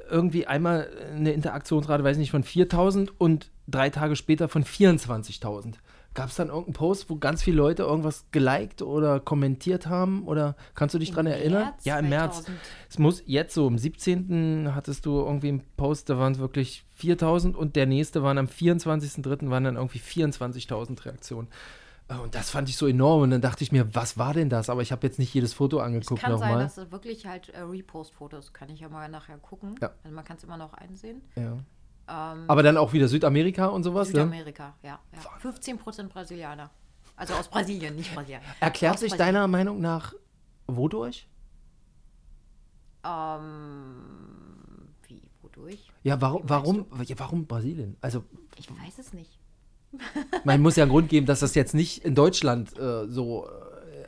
irgendwie einmal eine Interaktionsrate, weiß nicht, von 4000 und drei Tage später von 24.000. Gab es dann irgendeinen Post, wo ganz viele Leute irgendwas geliked oder kommentiert haben? Oder kannst du dich Im dran erinnern? März ja, im März. 2000. Es muss jetzt so, am 17. hattest du irgendwie einen Post, da waren es wirklich 4000 und der nächste waren am 24.03. waren dann irgendwie 24.000 Reaktionen. Äh, Und das fand ich so enorm und dann dachte ich mir, was war denn das? Aber ich habe jetzt nicht jedes Foto Es angeguckt kann sein, nochmal. dass es wirklich halt äh, Repost-Fotos, kann ich ja mal nachher gucken. Ja. Also man kann es immer noch einsehen. Ja. Ähm, Aber dann auch wieder Südamerika und sowas, ne? Südamerika, ja, ja. 15% Brasilianer. Also aus Brasilien, nicht Brasilianer. Erklärt Aus sich Brasilien. deiner Meinung nach wodurch? Ähm, wie, wodurch? Ja, warum, warum, ja, warum Brasilien? Also, Ich weiß es nicht. man muss ja einen Grund geben, dass das jetzt nicht in Deutschland äh, so äh,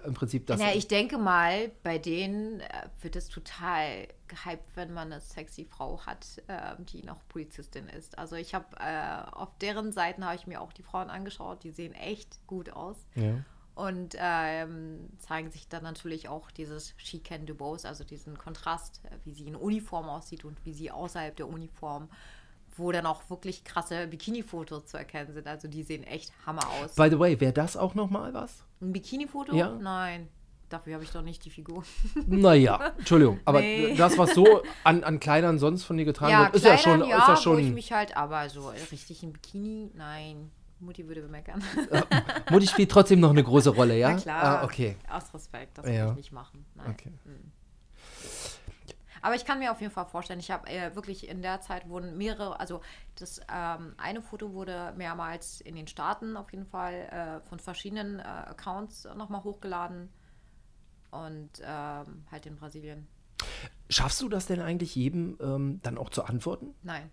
im Prinzip das. Na, ich denke mal, bei denen äh, wird es total gehypt, wenn man eine sexy Frau hat, äh, die noch Polizistin ist. Also ich habe äh, auf deren Seiten habe ich mir auch die Frauen angeschaut, die sehen echt gut aus. ja. Und ähm, zeigen sich dann natürlich auch dieses She Can Do Both, also diesen Kontrast, äh, wie sie in Uniform aussieht und wie sie außerhalb der Uniform, wo dann auch wirklich krasse Bikini-Fotos zu erkennen sind. Also die sehen echt Hammer aus. By the way, wäre das auch nochmal was? Ein Bikini-Foto? Ja. Nein. Dafür habe ich doch nicht die Figur. Naja, Entschuldigung, aber Nee. das, was so an, an Kleidern sonst von dir getragen wird, ist ja schon. Kleidern, ist ja wo ich schon mich halt, aber so richtig im Bikini, nein. Mutti würde bemeckern. Mutti spielt trotzdem noch eine große Rolle, ja? Na klar. Ah, okay. Aus Respekt, das Ja. will ich nicht machen. Nein. Okay. Aber ich kann mir auf jeden Fall vorstellen, ich habe äh, wirklich in der Zeit wurden mehrere, also das ähm, eine Foto wurde mehrmals in den Staaten auf jeden Fall äh, von verschiedenen äh, Accounts nochmal hochgeladen und ähm, halt in Brasilien. Schaffst du das denn eigentlich jedem ähm, dann auch zu antworten? Nein.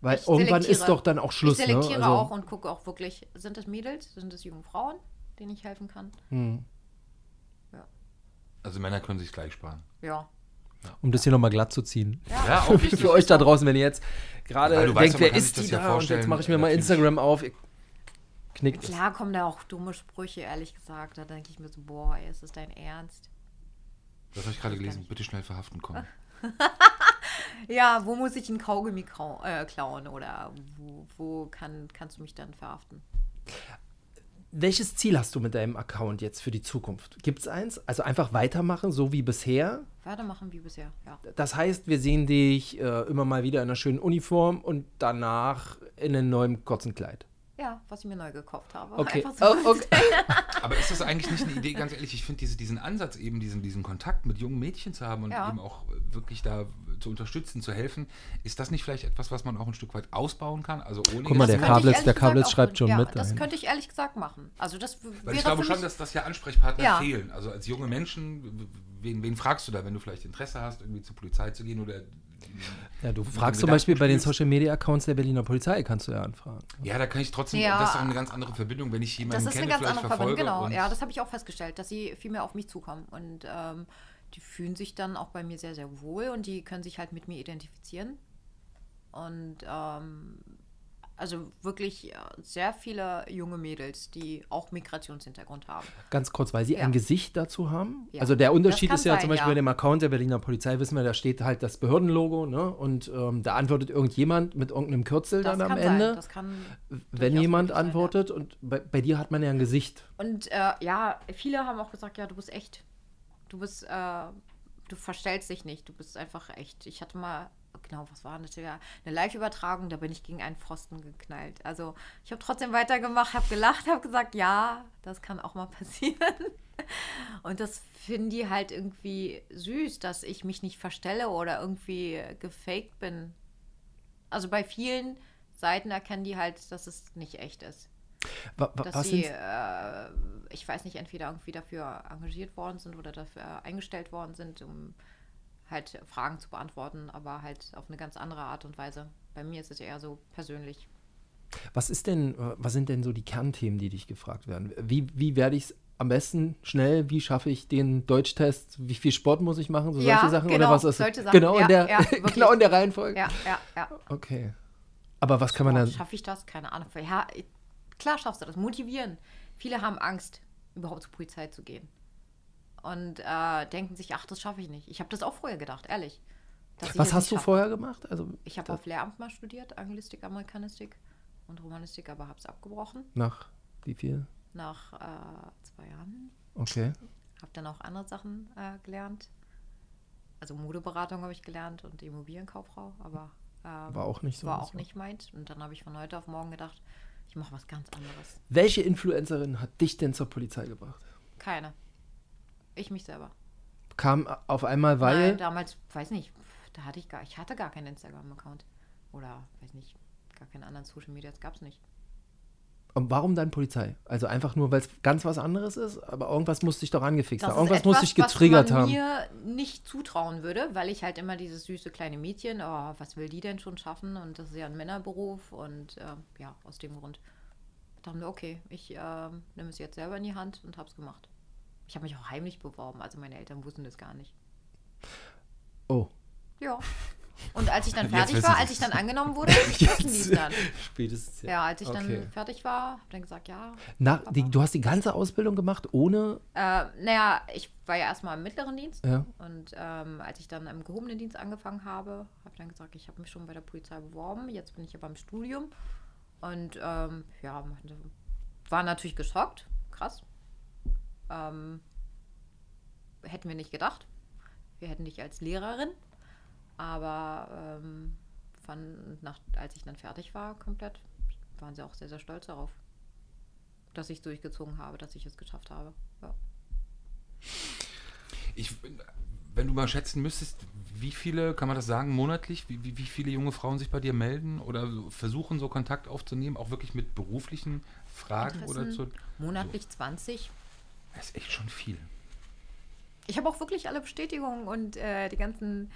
Weil Ich irgendwann ist doch dann auch Schluss, ich selektiere ne? Also, auch und gucke auch wirklich, sind es Mädels, sind es junge Frauen, denen ich helfen kann? hm. Also Männer können sich gleich sparen. Ja. Um das hier nochmal glatt zu ziehen. Ja, auch. Für euch da draußen, wenn ihr jetzt gerade weißt denkt, wer ist die das ja da und jetzt mache ich mir mal. Instagram auf. Knickt es. Klar kommen da auch dumme Sprüche, ehrlich gesagt. Da denke ich mir so, boah, ey, ist das dein Ernst? Das habe ich gerade gelesen. Bitte schnell verhaften kommen. Ja, wo muss ich ein Kaugummi äh, klauen oder wo, wo kann, kannst du mich dann verhaften? Welches Ziel hast du mit deinem Account jetzt für die Zukunft? Gibt es eins? Also einfach weitermachen, so wie bisher? Weitermachen wie bisher, ja. Das heißt, wir sehen dich äh, immer mal wieder in einer schönen Uniform und danach in einem neuen kurzen Kleid. Ja, was ich mir neu gekauft habe. Okay. So. Oh, okay. Aber ist das eigentlich nicht eine Idee, ganz ehrlich, ich finde diese, diesen Ansatz eben, diesen, diesen Kontakt mit jungen Mädchen zu haben und Ja. eben auch wirklich da zu unterstützen, zu helfen, ist das nicht vielleicht etwas, was man auch ein Stück weit ausbauen kann? Also ohne Guck mal, der Kablitz- der Kablitz schreibt schon ja, mit Das dahin. könnte ich ehrlich gesagt machen. Also das Weil ich glaube schon, dass das ja Ansprechpartner Ja. fehlen. Also als junge Menschen, wen, wen fragst du da, wenn du vielleicht Interesse hast, irgendwie zur Polizei zu gehen oder Ja, du fragst zum Beispiel bei den Social Media Accounts der Berliner Polizei, kannst du ja anfragen. Ja, da kann ich trotzdem, Ja. das ist doch eine ganz andere Verbindung, wenn ich jemanden das ist kenne, eine ganz vielleicht andere Verbindung. Genau, ja, das habe ich auch festgestellt, dass sie viel mehr auf mich zukommen. Und ähm, die fühlen sich dann auch bei mir sehr, sehr wohl und die können sich halt mit mir identifizieren. Und ähm, also wirklich äh, sehr viele junge Mädels, die auch Migrationshintergrund haben. Ganz kurz, weil sie Ja. ein Gesicht dazu haben. Ja. Also der Unterschied ist ja sein, zum Beispiel ja. bei dem Account der Berliner Polizei, wissen wir, da steht halt das Behördenlogo, ne? Und ähm, da antwortet irgendjemand mit irgendeinem Kürzel Das dann am sein. Ende. Das kann wenn jemand sein, ja. antwortet und bei, bei dir hat man ja ein Gesicht. Und äh, ja, viele haben auch gesagt, ja, du bist echt. Du bist, äh, du verstellst dich nicht, du bist einfach echt. Ich hatte mal, genau, was war das? Ja, eine Live-Übertragung, da bin ich gegen einen Pfosten geknallt. Also ich habe trotzdem weitergemacht, habe gelacht, habe gesagt, ja, das kann auch mal passieren. Und das finden die halt irgendwie süß, dass ich mich nicht verstelle oder irgendwie gefaked bin. Also bei vielen Seiten erkennen die halt, dass es nicht echt ist Wa, wa, dass was sie, äh, ich weiß nicht, entweder irgendwie dafür engagiert worden sind oder dafür eingestellt worden sind, um halt Fragen zu beantworten, aber halt auf eine ganz andere Art und Weise. Bei mir ist es eher so persönlich. Was ist denn, äh, was sind denn so die Kernthemen, die dich gefragt werden? Wie, wie werde ich es am besten schnell, wie schaffe ich den Deutschtest, wie viel Sport muss ich machen, so Ja, solche Sachen genau, oder was ist solche Sachen. Genau, in Ja, der, ja, genau in der Reihenfolge? Ja, ja, ja. Okay. Aber was kann man dann, Schaffe ich das? Keine Ahnung. Ja, klar schaffst du das. Motivieren. Viele haben Angst, überhaupt zur Polizei zu gehen. Und äh, denken sich, ach, das schaffe ich nicht. Ich habe das auch vorher gedacht, ehrlich. Was hast du schaffe. vorher gemacht? Also Ich habe auf Lehramt mal studiert, Anglistik, Amerikanistik und Romanistik, aber habe es abgebrochen nach wie viel? nach äh, zwei Jahren. Okay. Habe dann auch andere Sachen äh, gelernt. Also Modeberatung habe ich gelernt und Immobilienkauffrau, aber ähm, War auch nicht so. war auch nicht meins. Und dann habe ich von heute auf morgen gedacht, ich mache was ganz anderes. Welche Influencerin hat dich denn zur Polizei gebracht? Keine. Ich mich selber. Kam auf einmal, weil. Nein, damals, weiß nicht, da hatte ich gar, ich hatte gar keinen Instagram-Account. Oder, weiß nicht, gar keinen anderen Social Media, das gab es nicht. Und warum dann Polizei? Also einfach nur, weil es ganz was anderes ist, aber irgendwas muss dich doch angefixt haben. Irgendwas muss dich etwas, getriggert was man haben. mir nicht zutrauen würde, weil ich halt immer dieses süße kleine Mädchen, oh, was will die denn schon schaffen? Und das ist ja ein Männerberuf und ähm, ja, aus dem Grund dachten wir, okay, ich ähm, nehme es jetzt selber in die Hand und habe es gemacht. Ich habe mich auch heimlich beworben, also meine Eltern wussten das gar nicht. Oh. Ja. Und als ich dann fertig war, als ich dann angenommen wurde, wussten die es dann. Spätestens. Ja, als ich Okay. dann fertig war, habe dann gesagt, ja. Na, die, du hast die ganze Ausbildung gemacht ohne. Äh, naja, ich war ja erstmal im mittleren Dienst. Ja. Und ähm, als ich dann im gehobenen Dienst angefangen habe, habe ich dann gesagt, ich habe mich schon bei der Polizei beworben. Jetzt bin ich ja beim Studium. Und ähm, ja, war natürlich geschockt. Krass. Ähm, hätten wir nicht gedacht. Wir hätten dich als Lehrerin. Aber ähm, fand, nach, als ich dann fertig war, komplett, waren sie auch sehr, sehr stolz darauf, dass ich es durchgezogen habe, dass ich es geschafft habe. Ja. Ich, wenn du mal schätzen müsstest, wie viele, kann man das sagen, monatlich, wie, wie, wie viele junge Frauen sich bei dir melden oder so versuchen, so Kontakt aufzunehmen, auch wirklich mit beruflichen Fragen oder Interessen zu. Monatlich 20. Das ist echt schon viel. Ich habe auch wirklich alle Bestätigungen und äh, die ganzen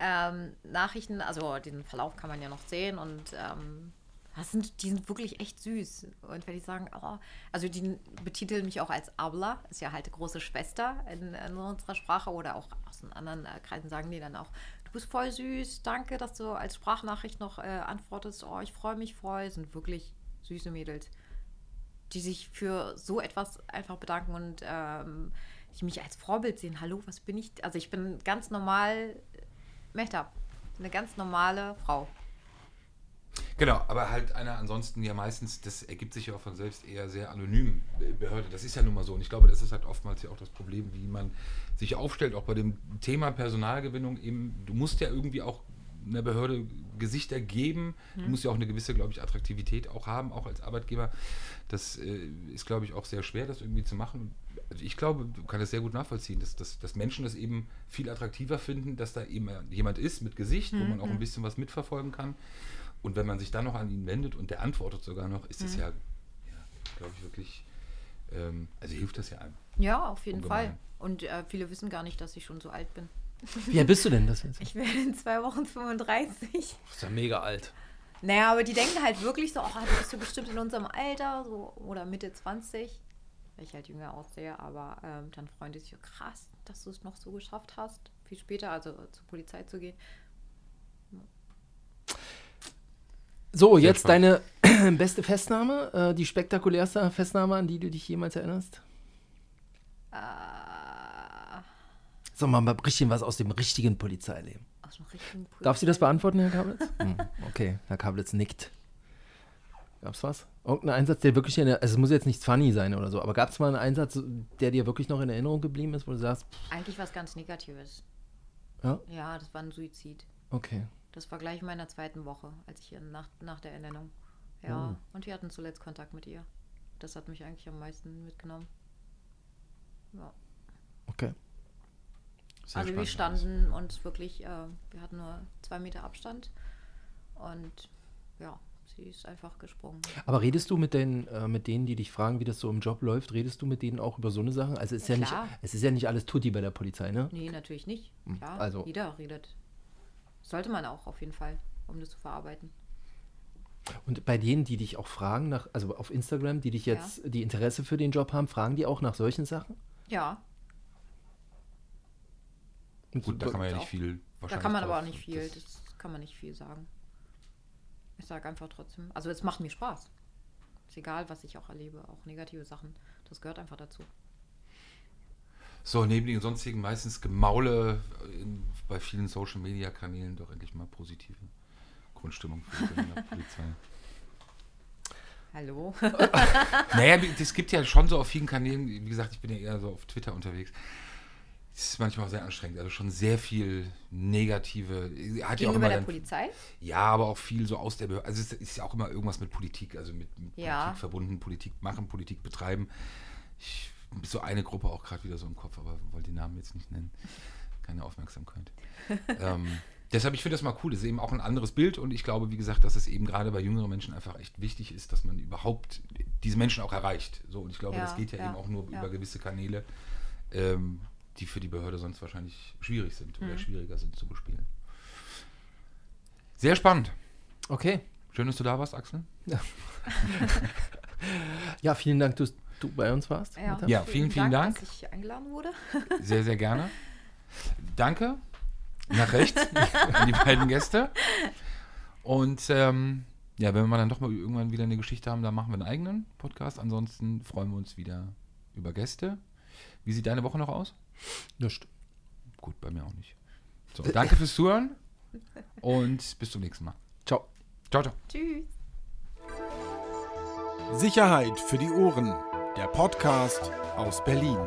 ähm, Nachrichten, also den Verlauf kann man ja noch sehen und ähm, das sind, die sind wirklich echt süß. Und wenn die sagen, oh, also die betiteln mich auch als Abla, ist ja halt große Schwester in, in unserer Sprache oder auch aus den anderen äh, Kreisen sagen die dann auch, du bist voll süß, danke, dass du als Sprachnachricht noch äh, antwortest, oh, ich freue mich voll, sind wirklich süße Mädels, die sich für so etwas einfach bedanken und ähm, die mich als Vorbild sehen. Hallo, was bin ich? Also ich bin ganz normal, Mehtab, eine ganz normale Frau. Genau, aber halt einer ansonsten ja meistens, das ergibt sich ja auch von selbst eher sehr anonym Be- Behörde. Das ist ja nun mal so. Und ich glaube, das ist halt oftmals ja auch das Problem, wie man sich aufstellt, auch bei dem Thema Personalgewinnung eben. Du musst ja irgendwie auch einer Behörde Gesichter geben. Du musst ja auch eine gewisse, glaube ich, Attraktivität auch haben, auch als Arbeitgeber. Das äh, ist, glaube ich, auch sehr schwer, das irgendwie zu machen. Also ich glaube, du kannst es sehr gut nachvollziehen, dass, dass, dass Menschen das eben viel attraktiver finden, dass da eben jemand ist mit Gesicht, wo man auch ein bisschen was mitverfolgen kann. Und wenn man sich dann noch an ihn wendet und der antwortet sogar noch, ist das ja, ja glaube ich, wirklich, ähm, also hilft das ja einem. Ja, auf jeden Ungemein. Fall. Und äh, viele wissen gar nicht, dass ich schon so alt bin. Wie alt bist du denn? Das ist, Ich werde in zwei Wochen 35. ist ja mega alt. Naja, aber die denken halt wirklich so, oh, du bist ja bestimmt in unserem Alter so, oder Mitte 20. Weil ich halt jünger aussehe, aber ähm, dann freuen die sich, so, krass, dass du es noch so geschafft hast, viel später, also äh, zur Polizei zu gehen. So, Sehr jetzt spannend. deine beste Festnahme, äh, die spektakulärste Festnahme, an die du dich jemals erinnerst? Äh, Sag mal, mal richtig was aus dem richtigen Polizeileben. aus dem richtigen Pol- Darf sie das beantworten, Herr Kablitz? Hm, okay, Herr Kablitz nickt. Gab's was? Irgendein Einsatz, der wirklich in der, also es muss jetzt nicht funny sein oder so, aber gab es mal einen Einsatz, der dir wirklich noch in Erinnerung geblieben ist, wo du sagst, pff, Eigentlich was ganz Negatives. ja, Ja, das war ein Suizid. okay. Das war gleich in meiner zweiten Woche, als ich hier nach, nach der Ernennung. Ja, und wir hatten zuletzt Kontakt mit ihr. Das hat mich eigentlich am meisten mitgenommen. Ja. Okay. Sehr also wir standen uns wirklich, äh, wir hatten nur zwei Meter Abstand und ja, sie ist einfach gesprungen. Aber redest du mit den, äh, mit denen, die dich fragen, wie das so im Job läuft, redest du mit denen auch über so eine Sache? Also es ist Ja, ja, nicht, es ist ja nicht alles Tutti bei der Polizei, ne? Nee, natürlich nicht. Klar, also- jeder redet. Sollte man auch auf jeden Fall, um das zu verarbeiten. Und bei denen, die dich auch fragen, nach, also auf Instagram, die dich Ja. jetzt, die Interesse für den Job haben, fragen die auch nach solchen Sachen? Ja, Gut, da kann man ja nicht viel da kann man aber auch nicht viel, das- das kann man nicht viel sagen. Ich sage einfach trotzdem, also es macht mir Spaß. Ist egal, was ich auch erlebe, auch negative Sachen. Das gehört einfach dazu. So, neben den sonstigen meistens Gemaule in, bei vielen Social Media Kanälen doch endlich mal positive Grundstimmung für die Polizei. Hallo. Naja, es gibt ja schon so auf vielen Kanälen, wie gesagt, ich bin ja eher so auf Twitter unterwegs. Ist manchmal auch sehr anstrengend, also schon sehr viel negative. Hat ja auch Gegenüber immer der dann, Polizei? Ja, aber auch viel so aus der Behörde. Also es ist ja auch immer irgendwas mit Politik, also mit, mit Ja. Politik verbunden, Politik machen, Politik betreiben. Ich so eine Gruppe auch gerade wieder so im Kopf, aber wollte den Namen jetzt nicht nennen. Keine Aufmerksamkeit. ähm, deshalb, ich finde das mal cool. Das ist eben auch ein anderes Bild und ich glaube, wie gesagt, dass es eben gerade bei jüngeren Menschen einfach echt wichtig ist, dass man überhaupt diese Menschen auch erreicht. So, und ich glaube, Ja, das geht ja, ja, eben auch nur über gewisse Kanäle, ähm, die für die Behörde sonst wahrscheinlich schwierig sind Mhm. oder schwieriger sind zu bespielen. Sehr spannend. Okay. Schön, dass du da warst, Axel. Ja, vielen Dank, dass du bei uns warst. Ja. Ja, vielen, vielen Dank. dass ich eingeladen wurde. Sehr, sehr gerne. Danke. Nach rechts an die beiden Gäste. Und ähm, ja, wenn wir dann doch mal irgendwann wieder eine Geschichte haben, dann machen wir einen eigenen Podcast. Ansonsten freuen wir uns wieder über Gäste. Wie sieht deine Woche noch aus? Nicht. Gut, bei mir auch nicht. So, danke fürs Zuhören und bis zum nächsten Mal. Ciao. Ciao, ciao. Tschüss. Sicherheit für die Ohren. Der Podcast aus Berlin.